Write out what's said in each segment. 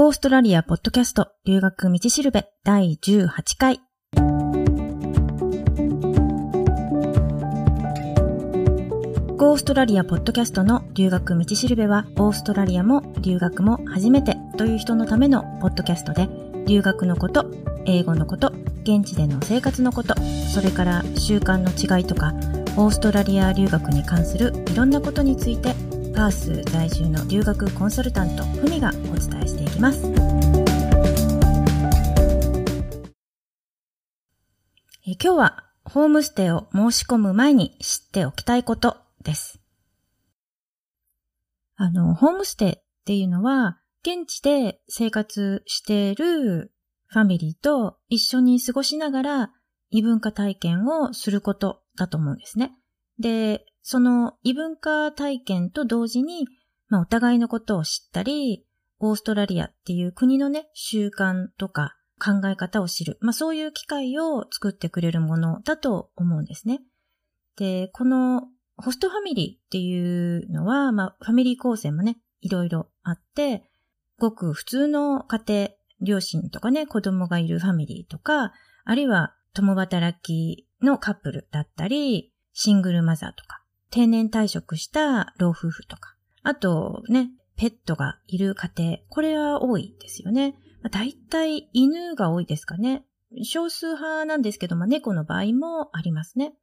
オーストラリアポッドキャスト留学道しるべ第18回。オーストラリアポッドキャストの留学道しるべは、オーストラリアも留学も初めてという人のためのポッドキャストで、留学のこと、英語のこと、現地での生活のこと、それから習慣の違いとか、オーストラリア留学に関するいろんなことについてパース在住の留学コンサルタントふみがお伝えしていますきますえ今日はホームステイを申し込む前に知っておきたいことですあのホームステイっていうのは現地で生活しているファミリーと一緒に過ごしながら異文化体験をすることだと思うんですね。で、その異文化体験と同時に、まあ、お互いのことを知ったり、オーストラリアっていう国のね、習慣とか考え方を知る。まあ、そういう機会を作ってくれるものだと思うんですね。で、このホストファミリーっていうのは、まあ、ファミリー構成もね、いろいろあって、ごく普通の家庭、両親とかね、子供がいるファミリーとか、あるいは共働きのカップルだったり、シングルマザーとか、定年退職した老夫婦とか、あとね、ペットがいる家庭、これは多いですよね。まあ、大体犬が多いですかね。少数派なんですけど、まあ、猫の場合もありますね。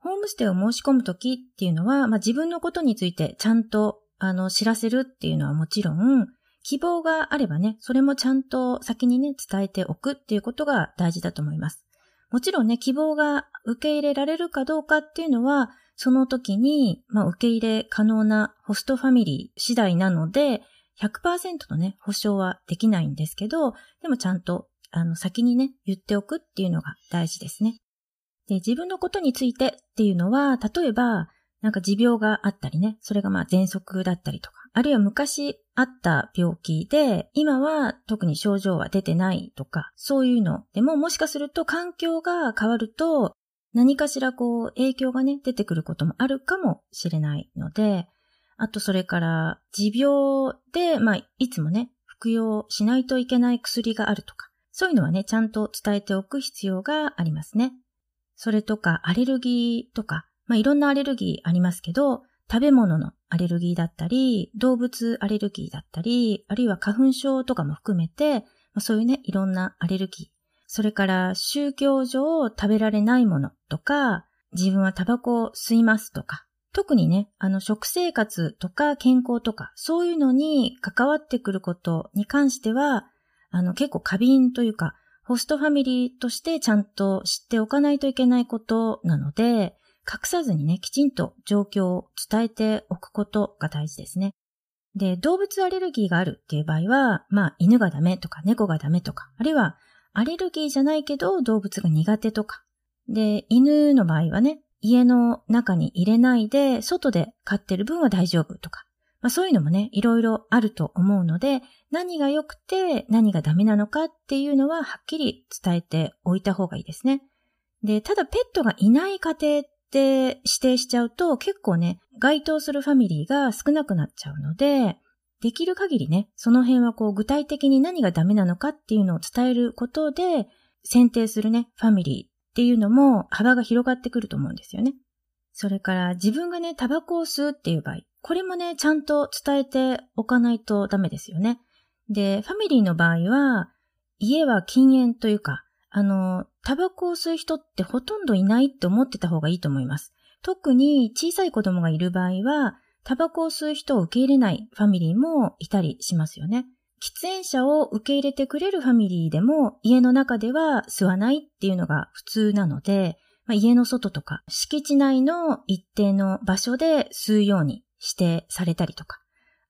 ホームステイを申し込むときっていうのは、まあ、自分のことについてちゃんとあの知らせるっていうのはもちろん、希望があればね、それもちゃんと先にね、伝えておくっていうことが大事だと思います。もちろんね、希望が受け入れられるかどうかっていうのは、その時に、まあ、受け入れ可能なホストファミリー次第なので、100%のね、保証はできないんですけど、でもちゃんと、あの、先にね、言っておくっていうのが大事ですね。で、自分のことについてっていうのは、例えば、なんか持病があったりね、それがまあ喘息だったりとか、あるいは昔あった病気で、今は特に症状は出てないとか、そういうのでももしかすると環境が変わると、何かしらこう影響がね、出てくることもあるかもしれないので、あとそれから持病で、まあ、いつもね、服用しないといけない薬があるとか、そういうのはね、ちゃんと伝えておく必要がありますね。それとか、アレルギーとか、まあ、いろんなアレルギーありますけど、食べ物のアレルギーだったり、動物アレルギーだったり、あるいは花粉症とかも含めて、まあ、そういうね、いろんなアレルギー、それから宗教上食べられないものとか、自分はタバコを吸いますとか、特にね、あの食生活とか健康とか、そういうのに関わってくることに関しては、あの結構過敏というか、ホストファミリーとしてちゃんと知っておかないといけないことなので、隠さずにね、きちんと状況を伝えておくことが大事ですね。で、動物アレルギーがあるっていう場合は、まあ、犬がダメとか猫がダメとか、あるいはアレルギーじゃないけど動物が苦手とか。で、犬の場合はね、家の中に入れないで、外で飼ってる分は大丈夫とか。まあそういうのもね、いろいろあると思うので、何が良くて何がダメなのかっていうのははっきり伝えておいた方がいいですね。で、ただペットがいない家庭って指定しちゃうと結構ね、該当するファミリーが少なくなっちゃうので、できる限りね、その辺はこう具体的に何がダメなのかっていうのを伝えることで、選定するね、ファミリーっていうのも幅が広がってくると思うんですよね。それから自分がね、タバコを吸うっていう場合、これもね、ちゃんと伝えておかないとダメですよね。で、ファミリーの場合は、家は禁煙というか、あの、タバコを吸う人ってほとんどいないって思ってた方がいいと思います。特に小さい子供がいる場合は、タバコを吸う人を受け入れないファミリーもいたりしますよね。喫煙者を受け入れてくれるファミリーでも家の中では吸わないっていうのが普通なので、まあ、家の外とか敷地内の一定の場所で吸うように指定されたりとか、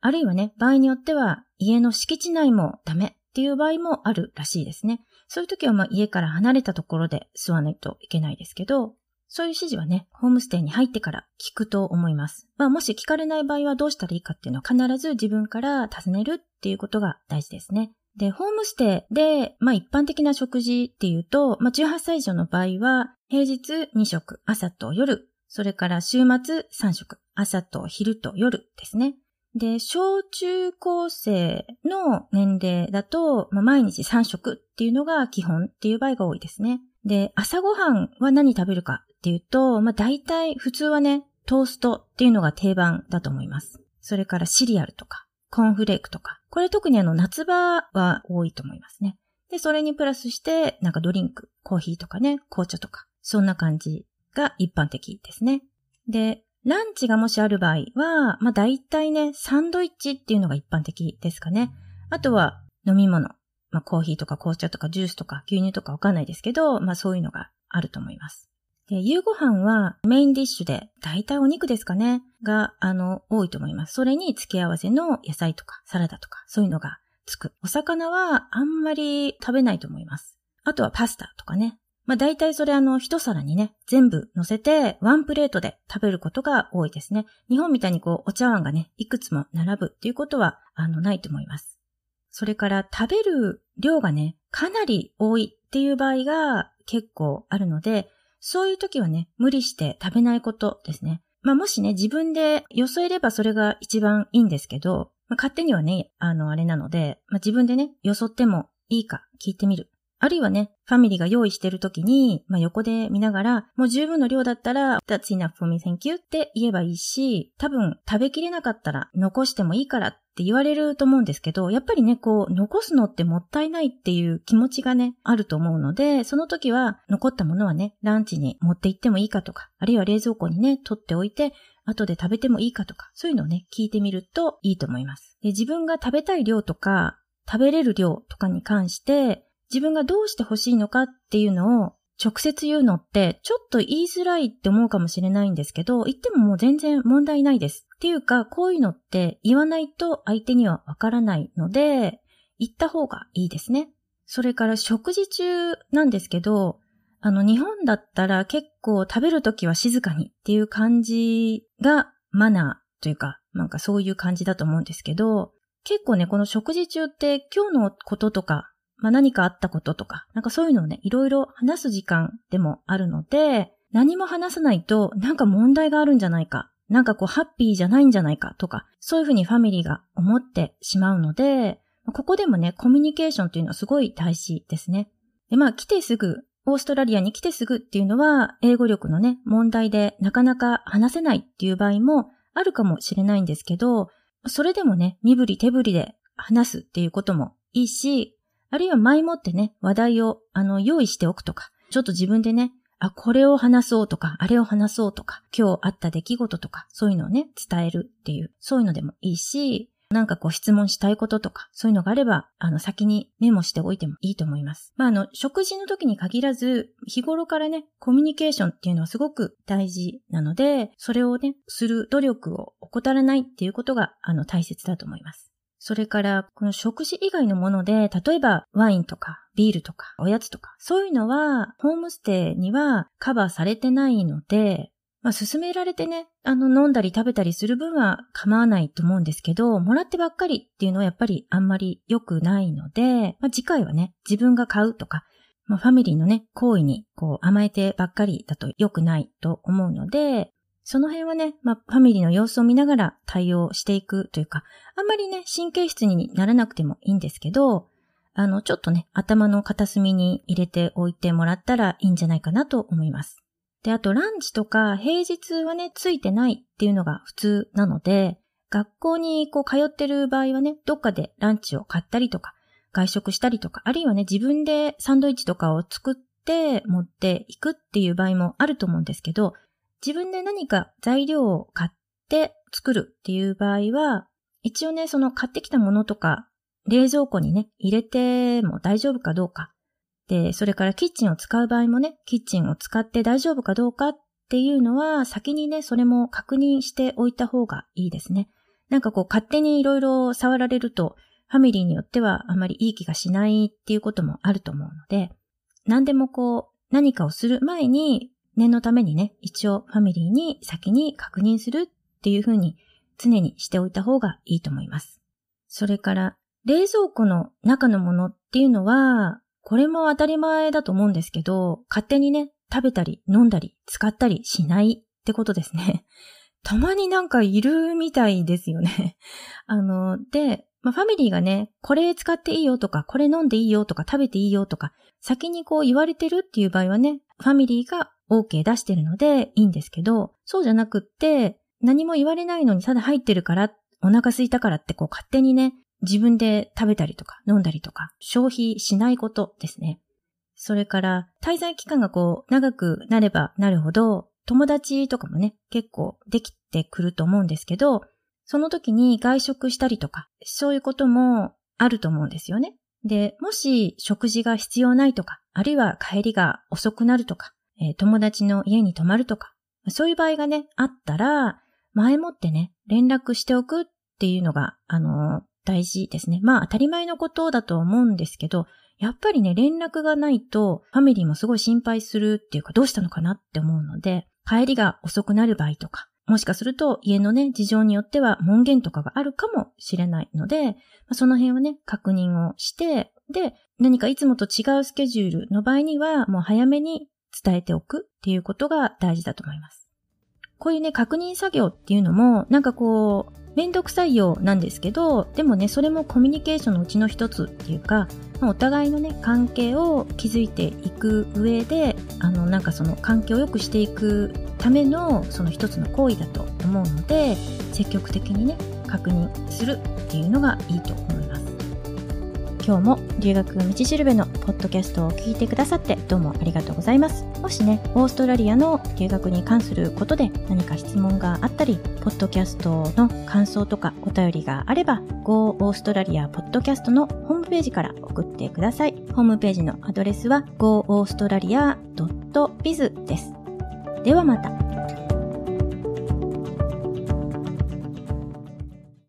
あるいはね、場合によっては家の敷地内もダメっていう場合もあるらしいですね。そういう時はまあ家から離れたところで吸わないといけないですけど、そういう指示はね、ホームステイに入ってから聞くと思います。まあもし聞かれない場合はどうしたらいいかっていうのは必ず自分から尋ねるっていうことが大事ですね。で、ホームステイで、まあ一般的な食事っていうと、まあ18歳以上の場合は、平日2食、朝と夜、それから週末3食、朝と昼と夜ですね。で、小中高生の年齢だと、まあ、毎日3食っていうのが基本っていう場合が多いですね。で、朝ごはんは何食べるかっていうと、まあ、大体普通はね、トーストっていうのが定番だと思います。それからシリアルとか、コーンフレークとか。これ特にあの夏場は多いと思いますね。で、それにプラスして、なんかドリンク、コーヒーとかね、紅茶とか、そんな感じが一般的ですね。で、ランチがもしある場合は、まあ大体ね、サンドイッチっていうのが一般的ですかね。あとは飲み物。まあコーヒーとか紅茶とかジュースとか牛乳とかわかんないですけど、まあそういうのがあると思います。で、夕ご飯はメインディッシュで、大体お肉ですかね、が、あの、多いと思います。それに付け合わせの野菜とかサラダとか、そういうのがつく。お魚はあんまり食べないと思います。あとはパスタとかね。まあ大体それあの一皿にね、全部乗せてワンプレートで食べることが多いですね。日本みたいにこうお茶碗がね、いくつも並ぶっていうことはあのないと思います。それから食べる量がね、かなり多いっていう場合が結構あるので、そういう時はね、無理して食べないことですね。まあもしね、自分でよそえればそれが一番いいんですけど、まあ、勝手にはね、あの、あれなので、まあ、自分でね、よそってもいいか聞いてみる。あるいはね、ファミリーが用意してる時に、まあ、横で見ながら、もう十分の量だったら、that's enough for me, thank you って言えばいいし、多分食べきれなかったら残してもいいからって言われると思うんですけど、やっぱりね、こう、残すのってもったいないっていう気持ちがね、あると思うので、その時は残ったものはね、ランチに持って行ってもいいかとか、あるいは冷蔵庫にね、取っておいて、後で食べてもいいかとか、そういうのをね、聞いてみるといいと思います。で自分が食べたい量とか、食べれる量とかに関して、自分がどうして欲しいのかっていうのを直接言うのってちょっと言いづらいって思うかもしれないんですけど、言ってももう全然問題ないです。っていうか、こういうのって言わないと相手にはわからないので、言った方がいいですね。それから食事中なんですけど、あの日本だったら結構食べるときは静かにっていう感じがマナーというか、なんかそういう感じだと思うんですけど、結構ね、この食事中って今日のこととかまあ、何かあったこととか、なんかそういうのをね、いろいろ話す時間でもあるので、何も話さないとなんか問題があるんじゃないか、なんかこうハッピーじゃないんじゃないかとか、そういうふうにファミリーが思ってしまうので、ここでもね、コミュニケーションっていうのはすごい大事ですね。で、まあ来てすぐ、オーストラリアに来てすぐっていうのは、英語力のね、問題でなかなか話せないっていう場合もあるかもしれないんですけど、それでもね、身振り手振りで話すっていうこともいいし、あるいは前もってね、話題を、あの、用意しておくとか、ちょっと自分でね、あ、これを話そうとか、あれを話そうとか、今日あった出来事とか、そういうのをね、伝えるっていう、そういうのでもいいし、なんかこう質問したいこととか、そういうのがあれば、あの、先にメモしておいてもいいと思います。まあ、あの、食事の時に限らず、日頃からね、コミュニケーションっていうのはすごく大事なので、それをね、する努力を怠らないっていうことが、あの、大切だと思います。それから、この食事以外のもので、例えばワインとかビールとかおやつとか、そういうのはホームステイにはカバーされてないので、まあ、勧められてね、あの、飲んだり食べたりする分は構わないと思うんですけど、もらってばっかりっていうのはやっぱりあんまり良くないので、まあ、次回はね、自分が買うとか、まあ、ファミリーのね、行為にこう甘えてばっかりだと良くないと思うので、その辺はね、まあ、ファミリーの様子を見ながら対応していくというか、あんまりね、神経質にならなくてもいいんですけど、あの、ちょっとね、頭の片隅に入れておいてもらったらいいんじゃないかなと思います。で、あとランチとか平日はね、ついてないっていうのが普通なので、学校にこう通ってる場合はね、どっかでランチを買ったりとか、外食したりとか、あるいはね、自分でサンドイッチとかを作って持っていくっていう場合もあると思うんですけど、自分で何か材料を買って作るっていう場合は、一応ね、その買ってきたものとか、冷蔵庫にね、入れても大丈夫かどうか。で、それからキッチンを使う場合もね、キッチンを使って大丈夫かどうかっていうのは、先にね、それも確認しておいた方がいいですね。なんかこう、勝手にいろいろ触られると、ファミリーによってはあまりいい気がしないっていうこともあると思うので、何でもこう、何かをする前に念のためにね、一応ファミリーに先に確認するっていう風に常にしておいた方がいいと思います。それから、冷蔵庫の中のものっていうのは、これも当たり前だと思うんですけど、勝手にね、食べたり飲んだり使ったりしないってことですね。たまになんかいるみたいですよね。あの、で、まあ、ファミリーがね、これ使っていいよとか、これ飲んでいいよとか、食べていいよとか、先にこう言われてるっていう場合はね、ファミリーが OK 出してるのでいいんですけど、そうじゃなくって、何も言われないのにただ入ってるから、お腹空いたからってこう勝手にね、自分で食べたりとか飲んだりとか、消費しないことですね。それから、滞在期間がこう、長くなればなるほど、友達とかもね、結構できてくると思うんですけど、その時に外食したりとか、そういうこともあると思うんですよね。で、もし食事が必要ないとか、あるいは帰りが遅くなるとか、えー、友達の家に泊まるとか、そういう場合がね、あったら、前もってね、連絡しておくっていうのが、あのー、大事ですね。まあ当たり前のことだと思うんですけど、やっぱりね、連絡がないと、ファミリーもすごい心配するっていうか、どうしたのかなって思うので、帰りが遅くなる場合とか、もしかすると家のね、事情によっては門限とかがあるかもしれないので、その辺をね、確認をして、で、何かいつもと違うスケジュールの場合には、もう早めに伝えておくっていうことが大事だと思います。こういうね、確認作業っていうのも、なんかこう、めんどくさいようなんですけど、でもね、それもコミュニケーションのうちの一つっていうか、お互いのね、関係を築いていく上で、あの、なんかその関係を良くしていくための、その一つの行為だと思うので、積極的にね、確認するっていうのがいいと思います。今日も留学道しるべのポッドキャストを聞いてくださってどうもありがとうございます。もしね、オーストラリアの留学に関することで何か質問があったり、ポッドキャストの感想とかお便りがあれば、Go オーストラリアポッドキャストのホームページから送ってください。ホームページのアドレスは goaustralia.biz です。ではまた。